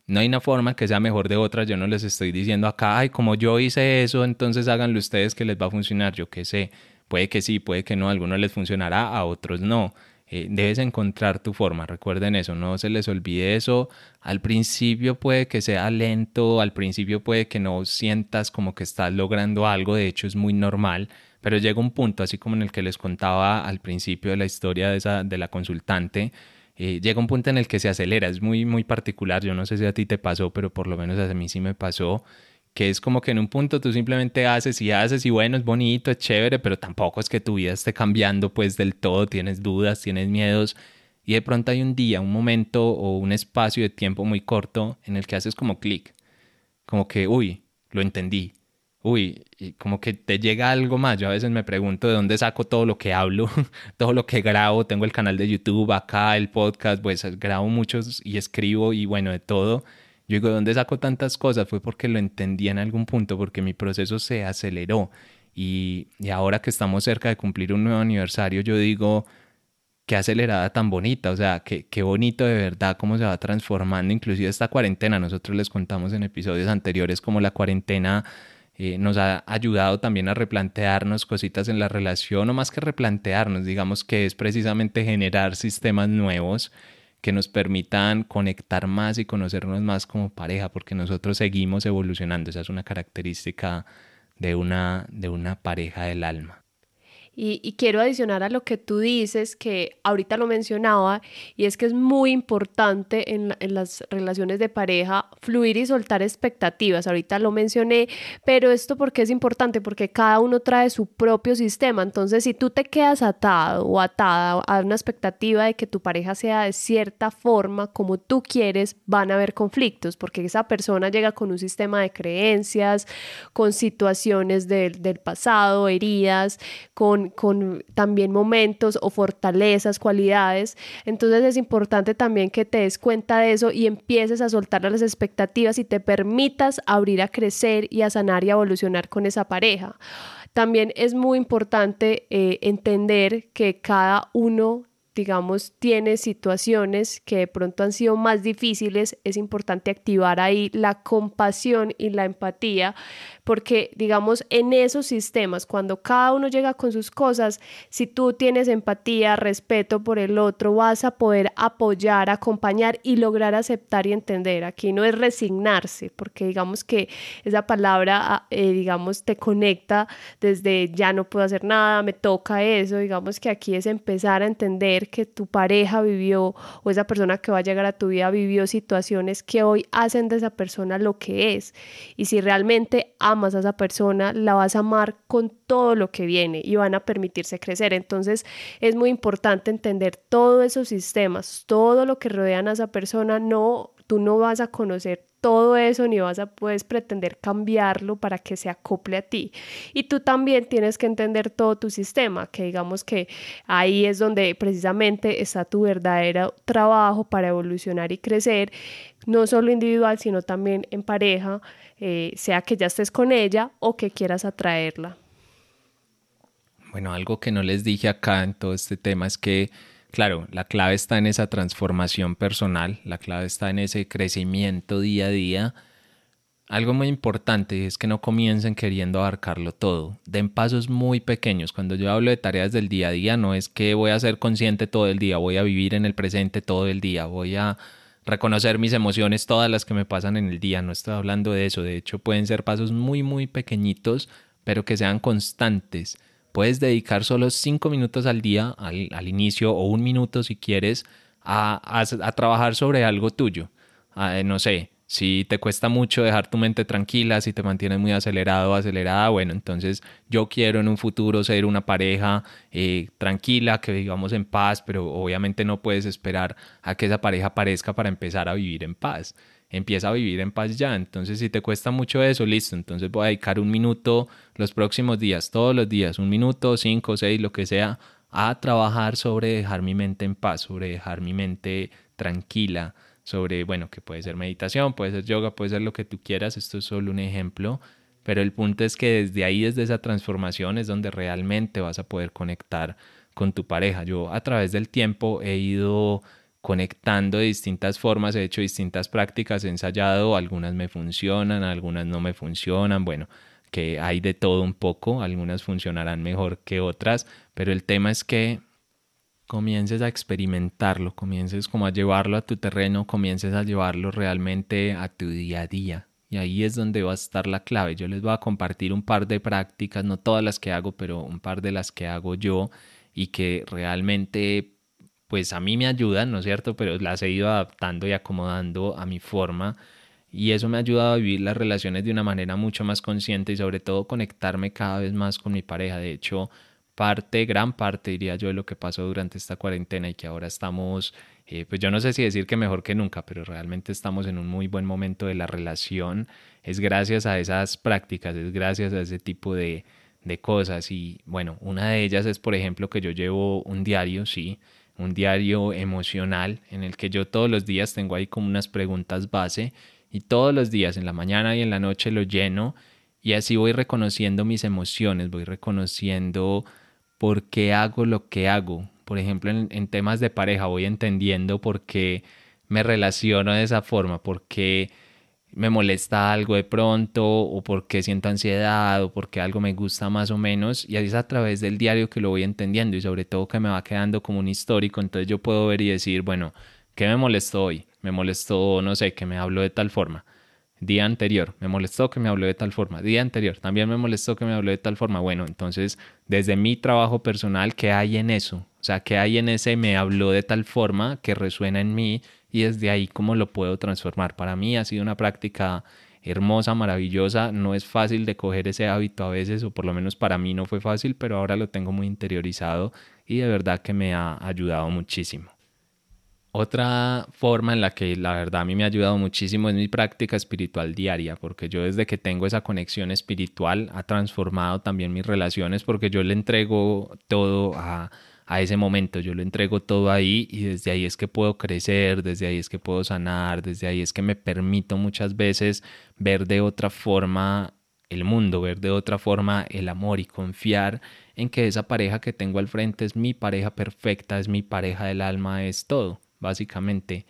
no hay una forma que sea mejor de otra. Yo no les estoy diciendo acá, ay, como yo hice eso, entonces háganlo ustedes que les va a funcionar. Yo qué sé, puede que sí, puede que no, a algunos les funcionará, a otros no. Eh, debes encontrar tu forma, recuerden eso, no se les olvide eso. Al principio puede que sea lento, al principio puede que no sientas como que estás logrando algo, de hecho es muy normal, pero llega un punto, así como en el que les contaba al principio de la historia de, esa, de la consultante, eh, llega un punto en el que se acelera, es muy, muy particular, yo no sé si a ti te pasó, pero por lo menos a mí sí me pasó, que es como que en un punto tú simplemente haces y haces y bueno, es bonito, es chévere, pero tampoco es que tu vida esté cambiando pues del todo, tienes dudas, tienes miedos y de pronto hay un día, un momento o un espacio de tiempo muy corto en el que haces como clic, como que, uy, lo entendí, uy, como que te llega algo más. Yo a veces me pregunto de dónde saco todo lo que hablo, todo lo que grabo. Tengo el canal de YouTube acá, el podcast, pues grabo muchos y escribo y bueno, de todo. Yo digo, ¿de dónde saco tantas cosas? Fue porque lo entendí en algún punto, porque mi proceso se aceleró. Y, y ahora que estamos cerca de cumplir un nuevo aniversario, yo digo, qué acelerada tan bonita, o sea, qué, qué bonito de verdad cómo se va transformando, inclusive esta cuarentena. Nosotros les contamos en episodios anteriores como la cuarentena eh, nos ha ayudado también a replantearnos cositas en la relación, o más que replantearnos, digamos que es precisamente generar sistemas nuevos que nos permitan conectar más y conocernos más como pareja, porque nosotros seguimos evolucionando. Esa es una característica de una, de una pareja del alma. Y, quiero adicionar a lo que tú dices, que ahorita lo mencionaba, y es que es muy importante en, en, las relaciones de pareja fluir y soltar expectativas. Ahorita lo mencioné, pero esto porque es importante, porque cada uno trae su propio sistema. Entonces, si tú te quedas atado o atada a una expectativa de que tu pareja sea de cierta forma como tú quieres, van a haber conflictos, porque esa persona llega con un sistema de creencias, con situaciones del, del pasado, heridas, con con, también momentos o fortalezas, cualidades. Entonces es importante también que te des cuenta de eso y empieces a soltar las expectativas y te permitas abrir a crecer y a sanar y a evolucionar con esa pareja. También es muy importante eh, entender que cada uno digamos, tienes situaciones que de pronto han sido más difíciles, es importante activar ahí la compasión y la empatía, porque, digamos, en esos sistemas, cuando cada uno llega con sus cosas, si tú tienes empatía, respeto por el otro, vas a poder apoyar, acompañar y lograr aceptar y entender. Aquí no es resignarse, porque digamos que esa palabra, ah, eh, digamos, te conecta desde ya no puedo hacer nada, me toca eso, digamos que aquí es empezar a entender que tu pareja vivió o esa persona que va a llegar a tu vida vivió situaciones que hoy hacen de esa persona lo que es. Y si realmente a esa persona, la vas a amar con todo lo que viene y van a permitirse crecer. Entonces es muy importante entender todos esos sistemas, todo lo que rodean a esa persona. No, tú no vas a conocer todo eso ni vas a puedes pretender cambiarlo para que se acople a ti. Y tú también tienes que entender todo tu sistema, que digamos que ahí es donde precisamente está tu verdadero trabajo para evolucionar y crecer, no solo individual, sino también en pareja, eh, sea que ya estés con ella o que quieras atraerla. Bueno, algo que no les dije acá en todo este tema es que Claro, la clave está en esa transformación personal, la clave está en ese crecimiento día a día. Algo muy importante es que no comiencen queriendo abarcarlo todo. Den pasos muy pequeños. Cuando yo hablo de tareas del día a día, no es que voy a ser consciente todo el día, voy a vivir en el presente todo el día, voy a reconocer mis emociones, todas las que me pasan en el día. No estoy hablando de eso. De hecho, pueden ser pasos muy, muy pequeñitos, pero que sean constantes Puedes dedicar solo cinco minutos al día, al, inicio, o un minuto si quieres, a, trabajar sobre algo tuyo. no sé, si te cuesta mucho dejar tu mente tranquila, si te mantienes muy acelerado o acelerada, bueno, entonces yo quiero en un futuro ser una pareja eh, tranquila, que vivamos en paz, pero obviamente no puedes esperar a que esa pareja aparezca para empezar a vivir en paz empieza a vivir en paz ya. Entonces, si te cuesta mucho eso, listo. Entonces voy a dedicar un minuto los próximos días, todos los días, un minuto, cinco, seis, lo que sea, a trabajar sobre dejar mi mente en paz, sobre dejar mi mente tranquila, sobre, bueno, que puede ser meditación, puede ser yoga, puede ser lo que tú quieras. Esto es solo un ejemplo. Pero el punto es que desde ahí, desde esa transformación, es donde realmente vas a poder conectar con tu pareja. Yo a través del tiempo he ido conectando de distintas formas, he hecho distintas prácticas, he ensayado, algunas me funcionan, algunas no me funcionan, bueno, que hay de todo un poco, algunas funcionarán mejor que otras, pero el tema es que comiences a experimentarlo, comiences como a llevarlo a tu terreno, comiences a llevarlo realmente a tu día a día. Y ahí es donde va a estar la clave. Yo les voy a compartir un par de prácticas, no todas las que hago, pero un par de las que hago yo y que realmente pues a mí me ayudan, ¿no es cierto? Pero las he ido adaptando y acomodando a mi forma y eso me ha ayudado a vivir las relaciones de una manera mucho más consciente y sobre todo conectarme cada vez más con mi pareja. De hecho, parte, gran parte diría yo de lo que pasó durante esta cuarentena y que ahora estamos, eh, pues yo no sé si decir que mejor que nunca, pero realmente estamos en un muy buen momento de la relación. Es gracias a esas prácticas, es gracias a ese tipo de, de cosas y bueno, una de ellas es por ejemplo que yo llevo un diario, sí un diario emocional en el que yo todos los días tengo ahí como unas preguntas base y todos los días en la mañana y en la noche lo lleno y así voy reconociendo mis emociones, voy reconociendo por qué hago lo que hago. Por ejemplo, en, temas de pareja voy entendiendo por qué me relaciono de esa forma, por qué me molesta algo de pronto o porque siento ansiedad o porque algo me gusta más o menos y es a través del diario que lo voy entendiendo y sobre todo que me va quedando como un histórico entonces yo puedo ver y decir bueno ¿qué me molestó hoy? me molestó no sé que me habló de tal forma día anterior me molestó que me habló de tal forma día anterior también me molestó que me habló de tal forma bueno entonces desde mi trabajo personal ¿qué hay en eso? O sea ¿qué hay en ese me habló de tal forma que resuena en mí y desde ahí cómo lo puedo transformar. Para mí ha sido una práctica hermosa, maravillosa. No es fácil de coger ese hábito a veces, o por lo menos para mí no fue fácil, pero ahora lo tengo muy interiorizado y de verdad que me ha ayudado muchísimo. Otra forma en la que la verdad a mí me ha ayudado muchísimo es mi práctica espiritual diaria, porque yo desde que tengo esa conexión espiritual ha transformado también mis relaciones, porque yo le entrego todo a, a ese momento, yo lo entrego todo ahí y desde ahí es que puedo crecer, desde ahí es que puedo sanar, desde ahí es que me permito muchas veces ver de otra forma el mundo, ver de otra forma el amor y confiar en que esa pareja que tengo al frente es mi pareja perfecta, es mi pareja del alma, es todo, básicamente.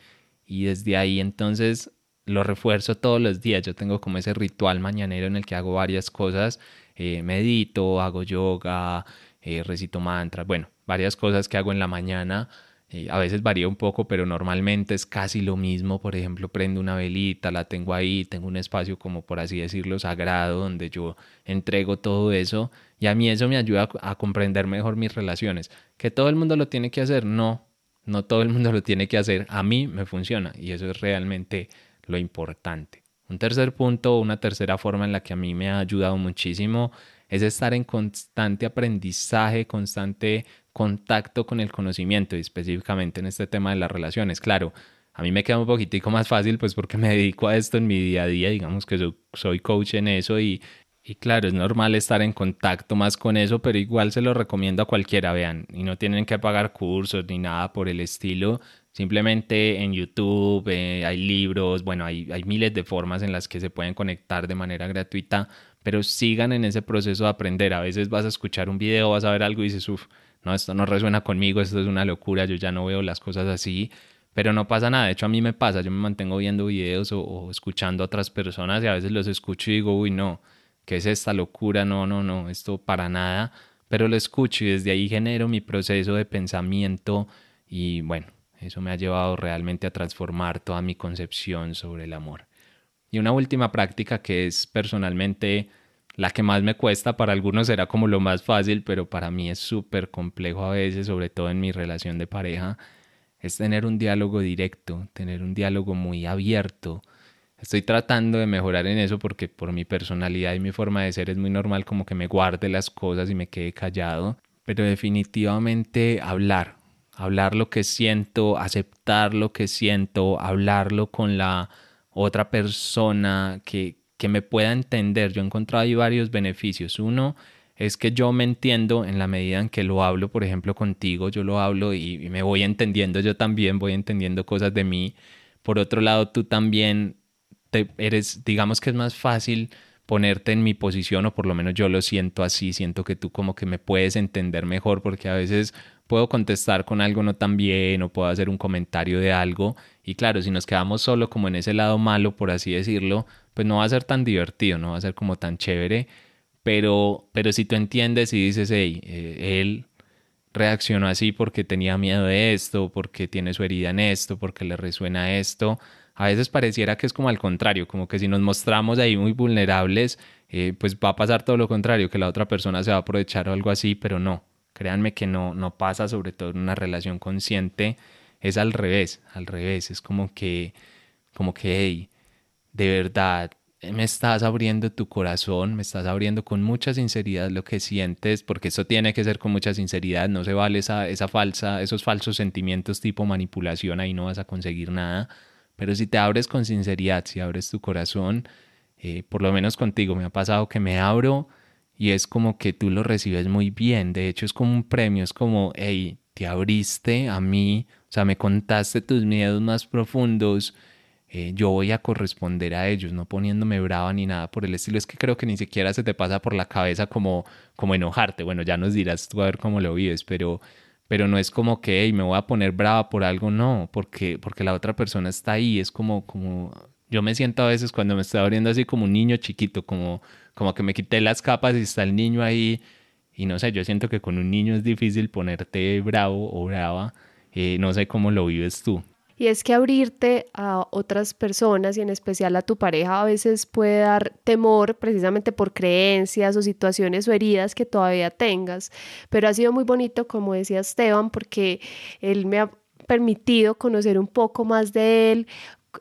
Y desde ahí entonces lo refuerzo todos los días. Yo tengo como ese ritual mañanero en el que hago varias cosas. Eh, medito, hago yoga, eh, recito mantras, bueno, varias cosas que hago en la mañana eh, a veces varía un poco, pero normalmente es casi lo mismo. Por ejemplo, prendo una velita, la tengo ahí, tengo un espacio como por así decirlo sagrado donde yo entrego todo eso y a mí eso me ayuda a comprender mejor mis relaciones. ¿Que todo el mundo lo tiene que hacer? No, no todo el mundo lo tiene que hacer. A mí me funciona y eso es realmente lo importante. Un tercer punto, una tercera forma en la que a mí me ha ayudado muchísimo es estar en constante aprendizaje, constante contacto con el conocimiento y específicamente en este tema de las relaciones. Claro, a mí me queda un poquitico más fácil pues porque me dedico a esto en mi día a día, digamos que soy coach en eso y, y claro, es normal estar en contacto más con eso, pero igual se lo recomiendo a cualquiera, vean, y no tienen que pagar cursos ni nada por el estilo, simplemente en YouTube eh, hay libros, bueno, hay, hay miles de formas en las que se pueden conectar de manera gratuita, pero sigan en ese proceso de aprender, a veces vas a escuchar un video, vas a ver algo y dices, uff, no, esto no resuena conmigo, esto es una locura, yo ya no veo las cosas así, pero no pasa nada, de hecho a mí me pasa, yo me mantengo viendo videos o, escuchando a otras personas y a veces los escucho y digo, uy, no, ¿qué es esta locura? No, no, no, esto para nada, pero lo escucho y desde ahí genero mi proceso de pensamiento y bueno, eso me ha llevado realmente a transformar toda mi concepción sobre el amor. Y una última práctica que es personalmente la que más me cuesta, para algunos será como lo más fácil, pero para mí es súper complejo a veces, sobre todo en mi relación de pareja, es tener un diálogo directo, tener un diálogo muy abierto. Estoy tratando de mejorar en eso porque por mi personalidad y mi forma de ser es muy normal como que me guarde las cosas y me quede callado, pero definitivamente hablar, hablar lo que siento, aceptar lo que siento, hablarlo con la otra persona que, que me pueda entender. Yo he encontrado ahí varios beneficios. Uno es que yo me entiendo en la medida en que lo hablo, por ejemplo, contigo, yo lo hablo y, me voy entendiendo yo también, voy entendiendo cosas de mí. Por otro lado, tú también te eres, digamos que es más fácil ponerte en mi posición o por lo menos yo lo siento así, siento que tú como que me puedes entender mejor porque a veces puedo contestar con algo no tan bien o puedo hacer un comentario de algo y claro, si nos quedamos solo como en ese lado malo, por así decirlo, pues no va a ser tan divertido, no va a ser como tan chévere, pero, pero si tú entiendes y dices, hey, eh, él reaccionó así porque tenía miedo de esto, porque tiene su herida en esto, porque le resuena esto, a veces pareciera que es como al contrario, como que si nos mostramos ahí muy vulnerables, eh, pues va a pasar todo lo contrario, que la otra persona se va a aprovechar o algo así, pero no, créanme que no, no pasa, sobre todo en una relación consciente, es al revés, al revés, es como que, como que, hey, de verdad me estás abriendo tu corazón, me estás abriendo con mucha sinceridad lo que sientes, porque eso tiene que ser con mucha sinceridad, no se vale esa, esa falsa, esos falsos sentimientos tipo manipulación, ahí no vas a conseguir nada, pero si te abres con sinceridad, si abres tu corazón, eh, por lo menos contigo me ha pasado que me abro y es como que tú lo recibes muy bien, de hecho es como un premio, es como, hey, te abriste a mí, o sea, me contaste tus miedos más profundos, eh, yo voy a corresponder a ellos, no poniéndome brava ni nada por el estilo. Es que creo que ni siquiera se te pasa por la cabeza como, como enojarte. Bueno, ya nos dirás tú a ver cómo lo vives, pero, pero no es como que me voy a poner brava por algo, no, porque, porque la otra persona está ahí. Es como, como, yo me siento a veces cuando me estoy abriendo así como un niño chiquito, como, como que me quité las capas y está el niño ahí. Y no sé, yo siento que con un niño es difícil ponerte bravo o brava. Eh, no sé cómo lo vives tú. Y es que abrirte a otras personas y en especial a tu pareja a veces puede dar temor precisamente por creencias o situaciones o heridas que todavía tengas. Pero ha sido muy bonito, como decía Esteban, porque él me ha permitido conocer un poco más de él,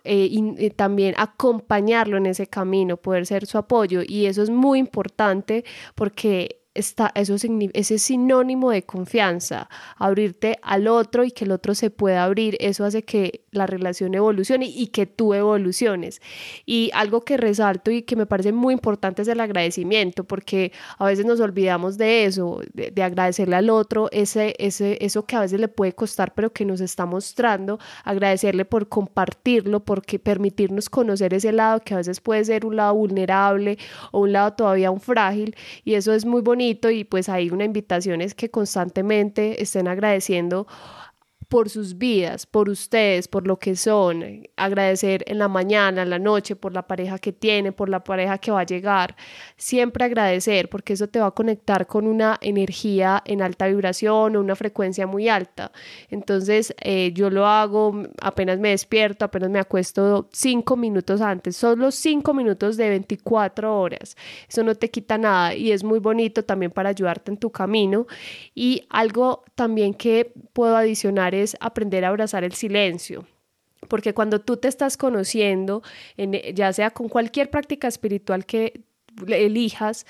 eh, y, también acompañarlo en ese camino, poder ser su apoyo. Y eso es muy importante porque está, eso ese es sinónimo de confianza, abrirte al otro y que el otro se pueda abrir, eso hace que la relación evolucione y que tú evoluciones. Y algo que resalto y que me parece muy importante es el agradecimiento, porque a veces nos olvidamos de eso, de, agradecerle al otro, ese, ese, eso que a veces le puede costar, pero que nos está mostrando, agradecerle por compartirlo, porque permitirnos conocer ese lado que a veces puede ser un lado vulnerable o un lado todavía un frágil, y eso es muy bonito y pues hay una invitación es que constantemente estén agradeciendo por sus vidas, por ustedes, por lo que son, agradecer en la mañana, en la noche, por la pareja que tiene, por la pareja que va a llegar, siempre agradecer porque eso te va a conectar con una energía en alta vibración o una frecuencia muy alta. Entonces eh, yo lo hago apenas me despierto, apenas me acuesto cinco minutos antes, solo cinco minutos de 24 horas. Eso no te quita nada y es muy bonito también para ayudarte en tu camino. Y algo también que puedo adicionar es aprender a abrazar el silencio. Porque cuando tú te estás conociendo, ya sea con cualquier práctica espiritual que elijas,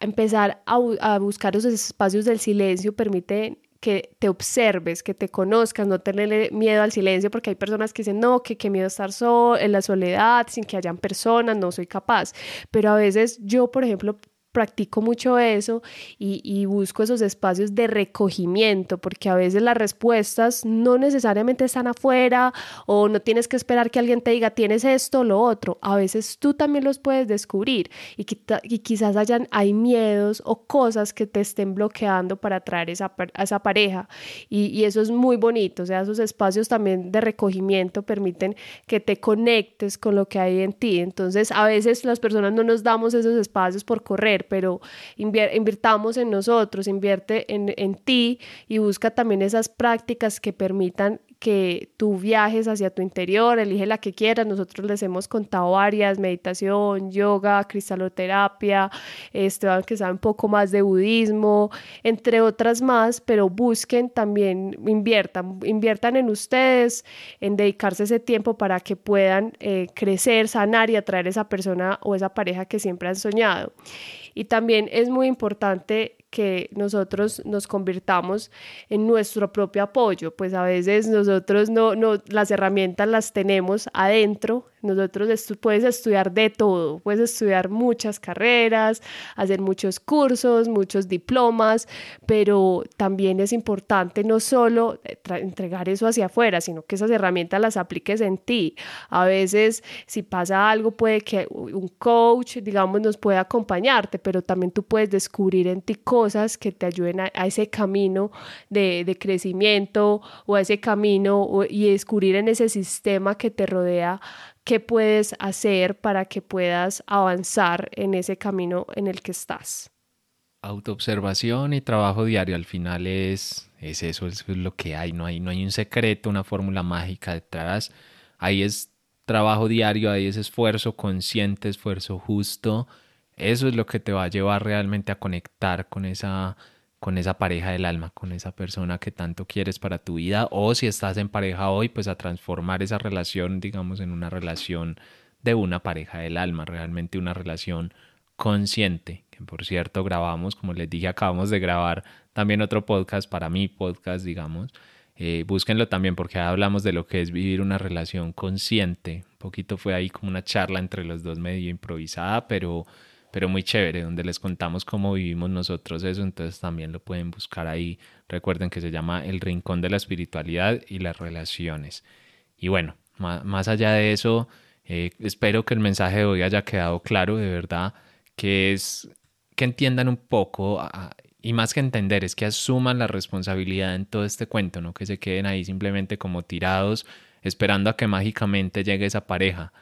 empezar a, buscar esos espacios del silencio permite que te observes, que te conozcas, no tenerle miedo al silencio, porque hay personas que dicen, no, que qué miedo estar solo, en la soledad, sin que hayan personas, no soy capaz. Pero a veces yo, por ejemplo, practico mucho eso y, busco esos espacios de recogimiento, porque a veces las respuestas no necesariamente están afuera o no tienes que esperar que alguien te diga tienes esto o lo otro. A veces tú también los puedes descubrir y, quizás hayan, hay miedos o cosas que te estén bloqueando para atraer esa, a esa pareja. Y, y eso es muy bonito, o sea, esos espacios también de recogimiento permiten que te conectes con lo que hay en ti. Entonces, a veces las personas no nos damos esos espacios por correr pero invirtamos en nosotros, invierte en, en ti y busca también esas prácticas que permitan que tú viajes hacia tu interior, elige la que quieras. Nosotros les hemos contado varias, meditación, yoga, cristaloterapia, este, que saben un poco más de budismo, entre otras más, pero busquen también, inviertan, inviertan en ustedes, en dedicarse ese tiempo para que puedan eh, crecer, sanar y atraer esa persona o esa pareja que siempre han soñado. Y también es muy importante que nosotros nos convirtamos en nuestro propio apoyo, pues a veces nosotros no, no las herramientas las tenemos adentro, nosotros puedes estudiar de todo, puedes estudiar muchas carreras, hacer muchos cursos, muchos diplomas, pero también es importante no solo entregar eso hacia afuera, sino que esas herramientas las apliques en ti. A veces si pasa algo puede que un coach, digamos, nos pueda acompañarte, pero también tú puedes descubrir en ti cosas que te ayuden a, ese camino de, crecimiento o a ese camino y descubrir en ese sistema que te rodea qué puedes hacer para que puedas avanzar en ese camino en el que estás. Autoobservación y trabajo diario al final es, es eso, es lo que hay, no hay, no hay un secreto, una fórmula mágica detrás, ahí es trabajo diario, ahí es esfuerzo consciente, esfuerzo justo, eso es lo que te va a llevar realmente a conectar con esa con esa pareja del alma, con esa persona que tanto quieres para tu vida, o si estás en pareja hoy, pues a transformar esa relación, digamos, en una relación de una pareja del alma, realmente una relación consciente, que por cierto grabamos, como les dije, acabamos de grabar también otro podcast para mi podcast, digamos. Eh, búsquenlo también porque hablamos de lo que es vivir una relación consciente. Un poquito fue ahí como una charla entre los dos medio improvisada, pero pero muy chévere, donde les contamos cómo vivimos nosotros eso, entonces también lo pueden buscar ahí. Recuerden que se llama El Rincón de la Espiritualidad y las Relaciones. Y bueno, más, allá de eso, eh, espero que el mensaje de hoy haya quedado claro, de verdad, que es que entiendan un poco, y más que entender, es que asuman la responsabilidad en todo este cuento, no que se queden ahí simplemente como tirados, esperando a que mágicamente llegue esa pareja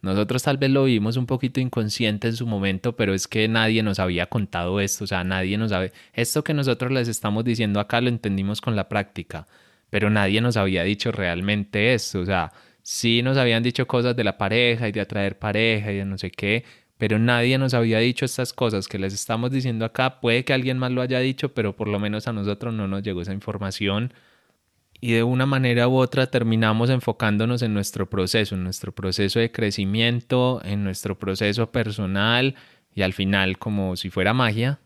nosotros tal vez lo vimos un poquito inconsciente en su momento, pero es que nadie nos había contado esto, o sea, nadie nos sabe. Esto que nosotros les estamos diciendo acá lo entendimos con la práctica, pero nadie nos había dicho realmente esto, o sea, sí nos habían dicho cosas de la pareja y de atraer pareja y de no sé qué, pero nadie nos había dicho estas cosas que les estamos diciendo acá. Puede que alguien más lo haya dicho, pero por lo menos a nosotros no nos llegó esa información y de una manera u otra terminamos enfocándonos en nuestro proceso, en nuestro proceso de crecimiento, en nuestro proceso personal y al final como si fuera magia,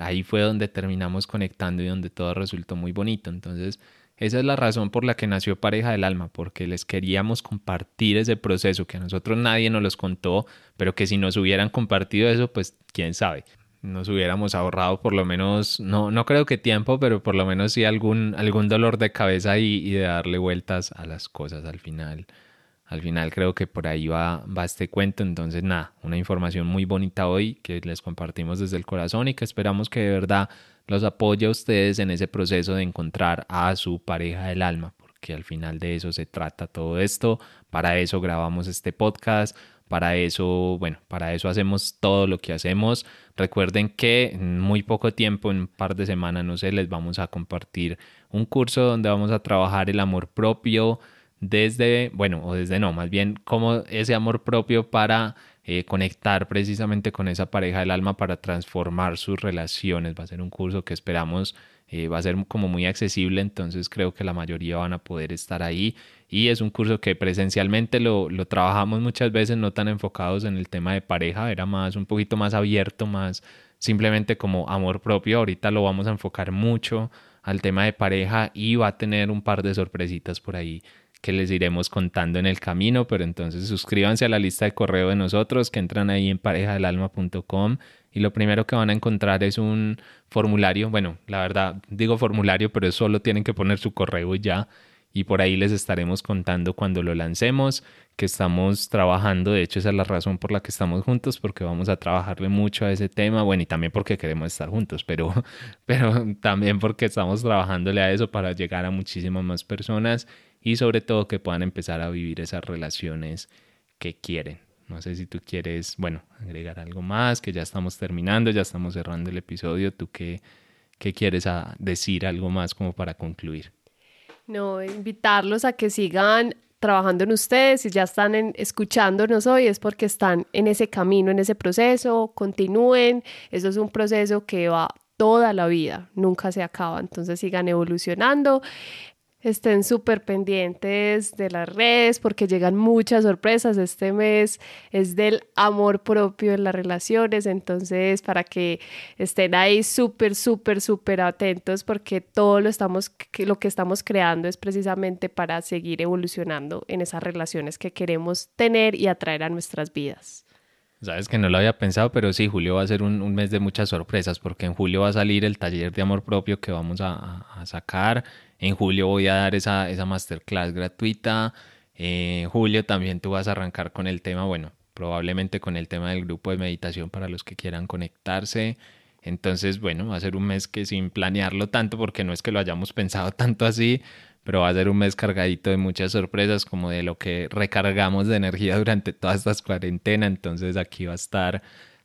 ahí fue donde terminamos conectando y donde todo resultó muy bonito. Entonces esa es la razón por la que nació Pareja del Alma, porque les queríamos compartir ese proceso que a nosotros nadie nos los contó, pero que si nos hubieran compartido eso, pues quién sabe nos hubiéramos ahorrado por lo menos, no, no creo que tiempo, pero por lo menos sí algún, algún dolor de cabeza y, y de darle vueltas a las cosas al final. Al final creo que por ahí va, va este cuento. Entonces, nada, una información muy bonita hoy que les compartimos desde el corazón y que esperamos que de verdad los apoye a ustedes en ese proceso de encontrar a su pareja del alma, porque al final de eso se trata todo esto. Para eso grabamos este podcast para eso, bueno, para eso hacemos todo lo que hacemos. Recuerden que en muy poco tiempo, en un par de semanas, no sé, les vamos a compartir un curso donde vamos a trabajar el amor propio desde, bueno, o desde no, más bien como ese amor propio para eh, conectar precisamente con esa pareja del alma para transformar sus relaciones. Va a ser un curso que esperamos eh, va a ser como muy accesible, entonces creo que la mayoría van a poder estar ahí. Y es un curso que presencialmente lo, lo trabajamos muchas veces, no tan enfocados en el tema de pareja, era más un poquito más abierto, más simplemente como amor propio. Ahorita lo vamos a enfocar mucho al tema de pareja y va a tener un par de sorpresitas por ahí que les iremos contando en el camino, pero entonces suscríbanse a la lista de correo de nosotros que entran ahí en parejadelalma.com y lo primero que van a encontrar es un formulario, bueno, la verdad digo formulario, pero solo tienen que poner su correo ya y por ahí les estaremos contando cuando lo lancemos, que estamos trabajando, de hecho esa es la razón por la que estamos juntos, porque vamos a trabajarle mucho a ese tema, bueno, y también porque queremos estar juntos, pero, pero también porque estamos trabajándole a eso para llegar a muchísimas más personas y sobre todo que puedan empezar a vivir esas relaciones que quieren. No sé si tú quieres, bueno, agregar algo más, que ya estamos terminando, ya estamos cerrando el episodio. ¿Tú qué, qué quieres decir algo más como para concluir? No, invitarlos a que sigan trabajando en ustedes, y ya están escuchándonos hoy, es porque están en ese camino, en ese proceso, continúen. Eso es un proceso que va toda la vida, nunca se acaba, entonces sigan evolucionando estén súper pendientes de las redes porque llegan muchas sorpresas. Este mes es del amor propio en las relaciones, entonces para que estén ahí súper, súper, súper atentos porque todo lo, estamos, lo que estamos creando es precisamente para seguir evolucionando en esas relaciones que queremos tener y atraer a nuestras vidas. Sabes que no lo había pensado, pero sí, julio va a ser un, mes de muchas sorpresas, porque en julio va a salir el taller de amor propio que vamos a, a sacar. En julio voy a dar esa, esa masterclass gratuita. En julio también tú vas a arrancar con el tema, bueno, probablemente con el tema del grupo de meditación para los que quieran conectarse. Entonces, bueno, va a ser un mes que sin planearlo tanto, porque no es que lo hayamos pensado tanto así, pero va a ser un mes cargadito de muchas sorpresas, como de lo que recargamos de energía durante todas estas cuarentena. Entonces aquí va a estar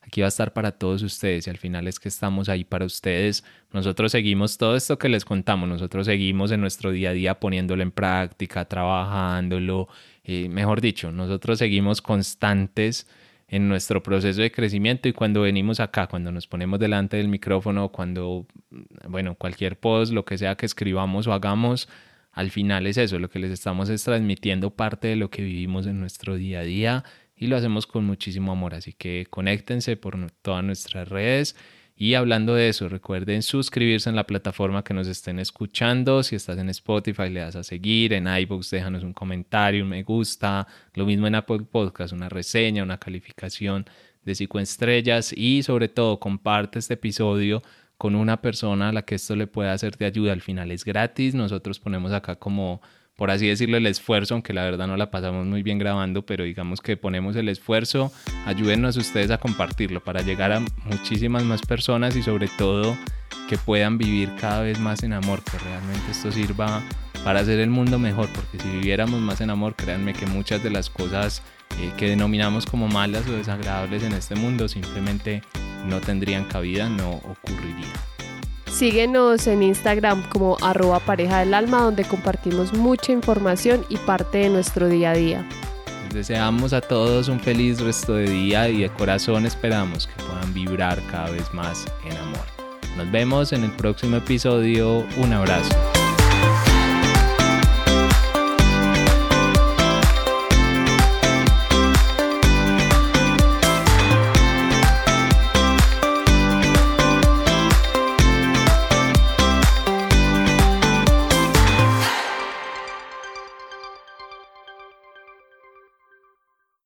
aquí va a estar para todos ustedes y al final es que estamos ahí para ustedes. Nosotros seguimos todo esto que les contamos, nosotros seguimos en nuestro día a día poniéndolo en práctica, trabajándolo, eh, mejor dicho, nosotros seguimos constantes en nuestro proceso de crecimiento y cuando venimos acá, cuando nos ponemos delante del micrófono, cuando, bueno, cualquier post, lo que sea que escribamos o hagamos, al final es eso, lo que les estamos es transmitiendo parte de lo que vivimos en nuestro día a día y lo hacemos con muchísimo amor. Así que conéctense por todas nuestras redes. Y hablando de eso, recuerden suscribirse en la plataforma que nos estén escuchando. Si estás en Spotify, le das a seguir. En iBooks, déjanos un comentario, un me gusta. Lo mismo en Apple Podcast, una reseña, una calificación de cinco estrellas. Y sobre todo, comparte este episodio con una persona a la que esto le pueda hacer de ayuda. Al final es gratis. Nosotros ponemos acá como por así decirlo, el esfuerzo, aunque la verdad no la pasamos muy bien grabando, pero digamos que ponemos el esfuerzo, ayúdenos ustedes a compartirlo para llegar a muchísimas más personas y sobre todo que puedan vivir cada vez más en amor, que realmente esto sirva para hacer el mundo mejor, porque si viviéramos más en amor, créanme que muchas de las cosas eh, que denominamos como malas o desagradables en este mundo simplemente no tendrían cabida, no ocurrirían. Síguenos en Instagram como arroba pareja del alma, donde compartimos mucha información y parte de nuestro día a día. Les deseamos a todos un feliz resto de día y de corazón esperamos que puedan vibrar cada vez más en amor. Nos vemos en el próximo episodio. Un abrazo.